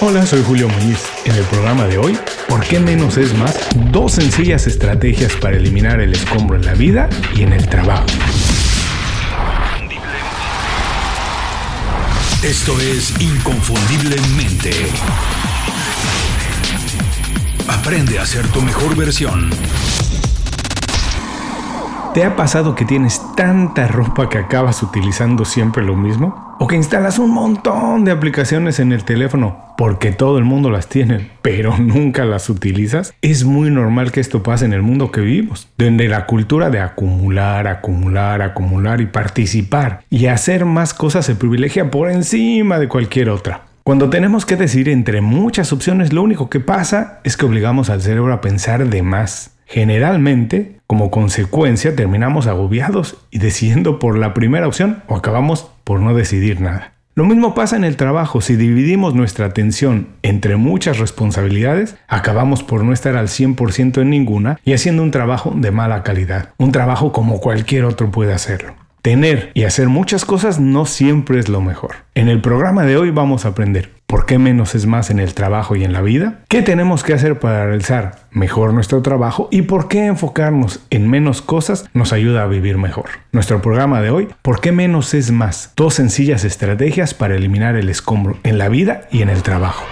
Hola, soy Julio Muñiz. En el programa de hoy, ¿por qué menos es más? Dos sencillas estrategias para eliminar el escombro en la vida y en el trabajo. Esto es Inconfundiblemente. Aprende a ser tu mejor versión. ¿Te ha pasado que tienes tanta ropa que acabas utilizando siempre lo mismo? ¿O que instalas un montón de aplicaciones en el teléfono porque todo el mundo las tiene, pero nunca las utilizas? Es muy normal que esto pase en el mundo que vivimos, donde la cultura de acumular, acumular, acumular y participar y hacer más cosas se privilegia por encima de cualquier otra. Cuando tenemos que decidir entre muchas opciones, lo único que pasa es que obligamos al cerebro a pensar de más Generalmente, como consecuencia, terminamos agobiados y decidiendo por la primera opción o acabamos por no decidir nada. Lo mismo pasa en el trabajo, si dividimos nuestra atención entre muchas responsabilidades, acabamos por no estar al 100% en ninguna y haciendo un trabajo de mala calidad, un trabajo como cualquier otro puede hacerlo. Tener y hacer muchas cosas no siempre es lo mejor. En el programa de hoy vamos a aprender por qué menos es más en el trabajo y en la vida, qué tenemos que hacer para realizar mejor nuestro trabajo y por qué enfocarnos en menos cosas nos ayuda a vivir mejor. Nuestro programa de hoy, ¿por qué menos es más? Dos sencillas estrategias para eliminar el escombro en la vida y en el trabajo.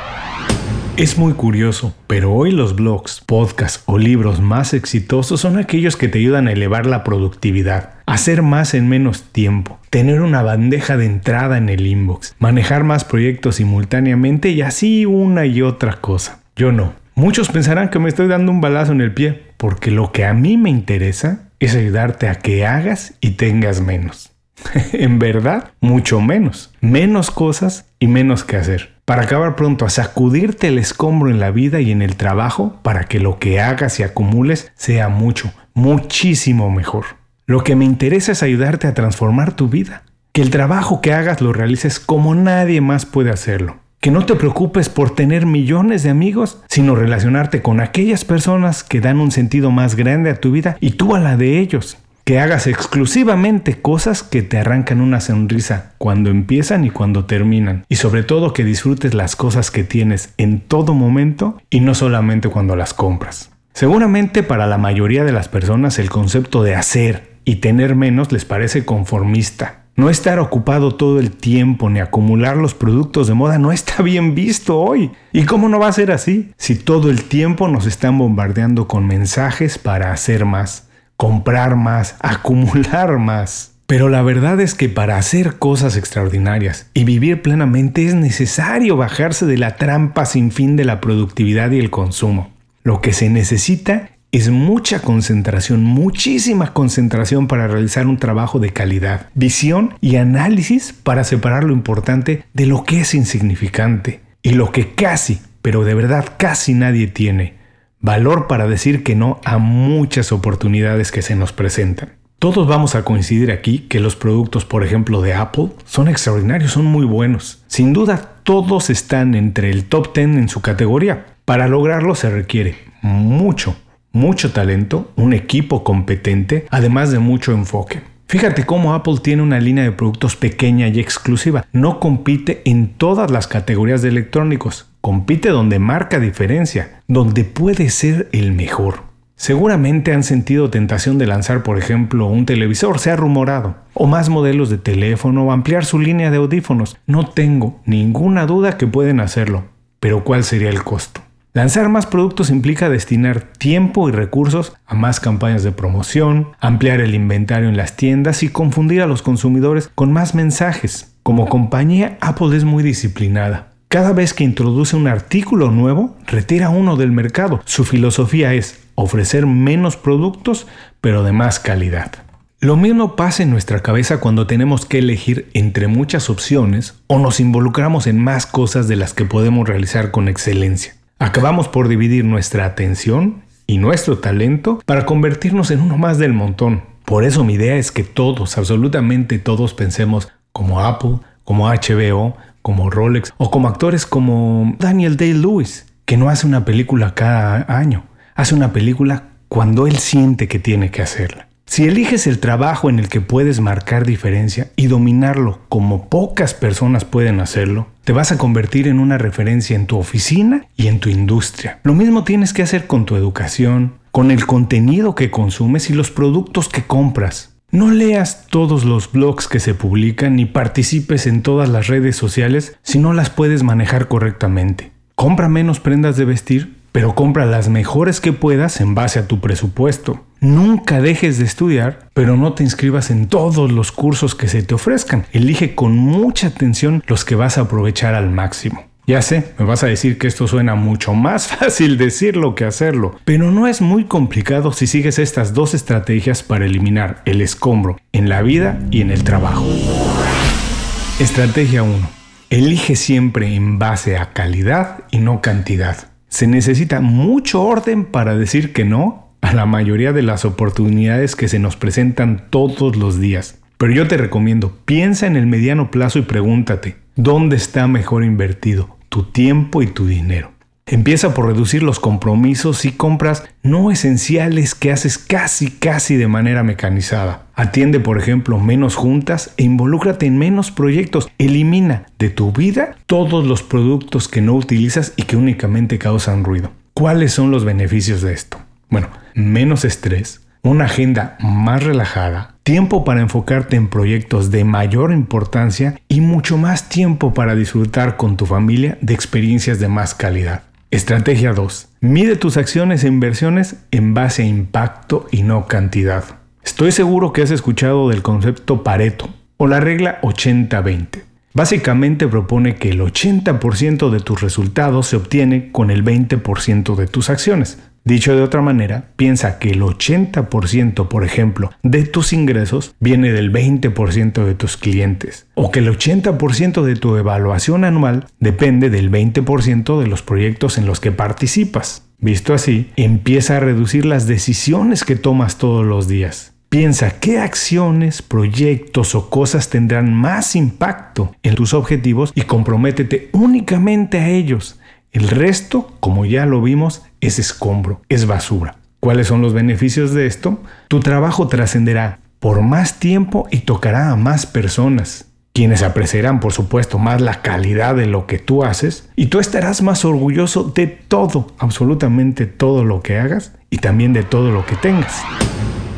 Es muy curioso, pero hoy los blogs, podcasts o libros más exitosos son aquellos que te ayudan a elevar la productividad, hacer más en menos tiempo, tener una bandeja de entrada en el inbox, manejar más proyectos simultáneamente y así una y otra cosa. Yo no. Muchos pensarán que me estoy dando un balazo en el pie, porque lo que a mí me interesa es ayudarte a que hagas y tengas menos. en verdad, mucho menos. Menos cosas y menos que hacer para acabar pronto a sacudirte el escombro en la vida y en el trabajo para que lo que hagas y acumules sea mucho, muchísimo mejor. Lo que me interesa es ayudarte a transformar tu vida. Que el trabajo que hagas lo realices como nadie más puede hacerlo. Que no te preocupes por tener millones de amigos, sino relacionarte con aquellas personas que dan un sentido más grande a tu vida y tú a la de ellos que hagas exclusivamente cosas que te arrancan una sonrisa cuando empiezan y cuando terminan. Y sobre todo que disfrutes las cosas que tienes en todo momento y no solamente cuando las compras. Seguramente para la mayoría de las personas el concepto de hacer y tener menos les parece conformista. No estar ocupado todo el tiempo ni acumular los productos de moda no está bien visto hoy. ¿Y cómo no va a ser así? Si todo el tiempo nos están bombardeando con mensajes para hacer más comprar más, acumular más. Pero la verdad es que para hacer cosas extraordinarias y vivir plenamente es necesario bajarse de la trampa sin fin de la productividad y el consumo. Lo que se necesita es mucha concentración, muchísima concentración para realizar un trabajo de calidad, visión y análisis para separar lo importante de lo que es insignificante y lo que casi, pero de verdad casi nadie tiene valor para decir que no a muchas oportunidades que se nos presentan. Todos vamos a coincidir aquí que los productos, por ejemplo, de Apple son extraordinarios, son muy buenos. Sin duda, todos están entre el top 10 en su categoría. Para lograrlo se requiere mucho, mucho talento, un equipo competente, además de mucho enfoque. Fíjate cómo Apple tiene una línea de productos pequeña y exclusiva. No compite en todas las categorías de electrónicos. Compite donde marca diferencia, donde puede ser el mejor. Seguramente han sentido tentación de lanzar, por ejemplo, un televisor, se ha rumorado, o más modelos de teléfono o ampliar su línea de audífonos. No tengo ninguna duda que pueden hacerlo, pero ¿cuál sería el costo? Lanzar más productos implica destinar tiempo y recursos a más campañas de promoción, ampliar el inventario en las tiendas y confundir a los consumidores con más mensajes. Como compañía, Apple es muy disciplinada. Cada vez que introduce un artículo nuevo, retira uno del mercado. Su filosofía es ofrecer menos productos, pero de más calidad. Lo mismo pasa en nuestra cabeza cuando tenemos que elegir entre muchas opciones o nos involucramos en más cosas de las que podemos realizar con excelencia. Acabamos por dividir nuestra atención y nuestro talento para convertirnos en uno más del montón. Por eso mi idea es que todos, absolutamente todos pensemos como Apple, como HBO, como Rolex o como actores como Daniel Day-Lewis, que no hace una película cada año, hace una película cuando él siente que tiene que hacerla. Si eliges el trabajo en el que puedes marcar diferencia y dominarlo como pocas personas pueden hacerlo, te vas a convertir en una referencia en tu oficina y en tu industria. Lo mismo tienes que hacer con tu educación, con el contenido que consumes y los productos que compras. No leas todos los blogs que se publican ni participes en todas las redes sociales si no las puedes manejar correctamente. Compra menos prendas de vestir, pero compra las mejores que puedas en base a tu presupuesto. Nunca dejes de estudiar, pero no te inscribas en todos los cursos que se te ofrezcan. Elige con mucha atención los que vas a aprovechar al máximo. Ya sé, me vas a decir que esto suena mucho más fácil decirlo que hacerlo, pero no es muy complicado si sigues estas dos estrategias para eliminar el escombro en la vida y en el trabajo. Estrategia 1. Elige siempre en base a calidad y no cantidad. Se necesita mucho orden para decir que no a la mayoría de las oportunidades que se nos presentan todos los días. Pero yo te recomiendo, piensa en el mediano plazo y pregúntate, ¿dónde está mejor invertido tu tiempo y tu dinero? Empieza por reducir los compromisos y compras no esenciales que haces casi casi de manera mecanizada. Atiende por ejemplo menos juntas e involúcrate en menos proyectos. Elimina de tu vida todos los productos que no utilizas y que únicamente causan ruido. ¿Cuáles son los beneficios de esto? Bueno, menos estrés, una agenda más relajada, tiempo para enfocarte en proyectos de mayor importancia y mucho más tiempo para disfrutar con tu familia de experiencias de más calidad. Estrategia 2. Mide tus acciones e inversiones en base a impacto y no cantidad. Estoy seguro que has escuchado del concepto Pareto o la regla 80-20. Básicamente propone que el 80% de tus resultados se obtiene con el 20% de tus acciones. Dicho de otra manera, piensa que el 80%, por ejemplo, de tus ingresos viene del 20% de tus clientes, o que el 80% de tu evaluación anual depende del 20% de los proyectos en los que participas. Visto así, empieza a reducir las decisiones que tomas todos los días. Piensa qué acciones, proyectos o cosas tendrán más impacto en tus objetivos y comprométete únicamente a ellos. El resto, como ya lo vimos, es escombro, es basura. ¿Cuáles son los beneficios de esto? Tu trabajo trascenderá por más tiempo y tocará a más personas, quienes apreciarán por supuesto más la calidad de lo que tú haces y tú estarás más orgulloso de todo, absolutamente todo lo que hagas y también de todo lo que tengas.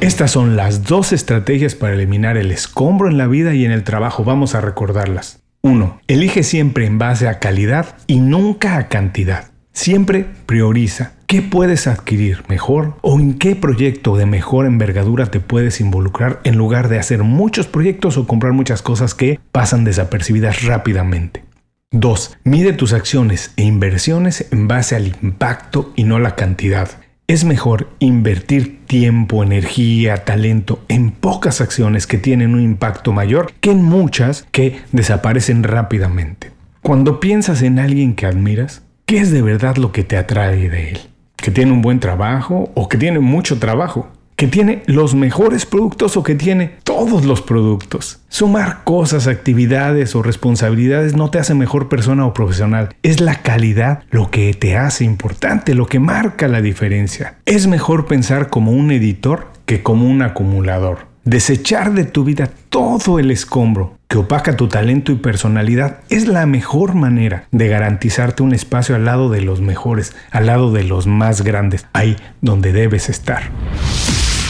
Estas son las dos estrategias para eliminar el escombro en la vida y en el trabajo. Vamos a recordarlas. 1. Elige siempre en base a calidad y nunca a cantidad. Siempre prioriza qué puedes adquirir mejor o en qué proyecto de mejor envergadura te puedes involucrar en lugar de hacer muchos proyectos o comprar muchas cosas que pasan desapercibidas rápidamente. 2. Mide tus acciones e inversiones en base al impacto y no la cantidad. Es mejor invertir tiempo, energía, talento en pocas acciones que tienen un impacto mayor que en muchas que desaparecen rápidamente. Cuando piensas en alguien que admiras, ¿Qué es de verdad lo que te atrae de él? ¿Que tiene un buen trabajo o que tiene mucho trabajo? ¿Que tiene los mejores productos o que tiene todos los productos? Sumar cosas, actividades o responsabilidades no te hace mejor persona o profesional. Es la calidad lo que te hace importante, lo que marca la diferencia. Es mejor pensar como un editor que como un acumulador. Desechar de tu vida todo el escombro que opaca tu talento y personalidad es la mejor manera de garantizarte un espacio al lado de los mejores, al lado de los más grandes, ahí donde debes estar.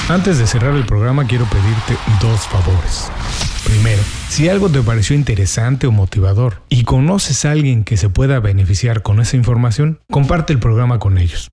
Antes de cerrar el programa quiero pedirte dos favores. Primero, si algo te pareció interesante o motivador y conoces a alguien que se pueda beneficiar con esa información, comparte el programa con ellos.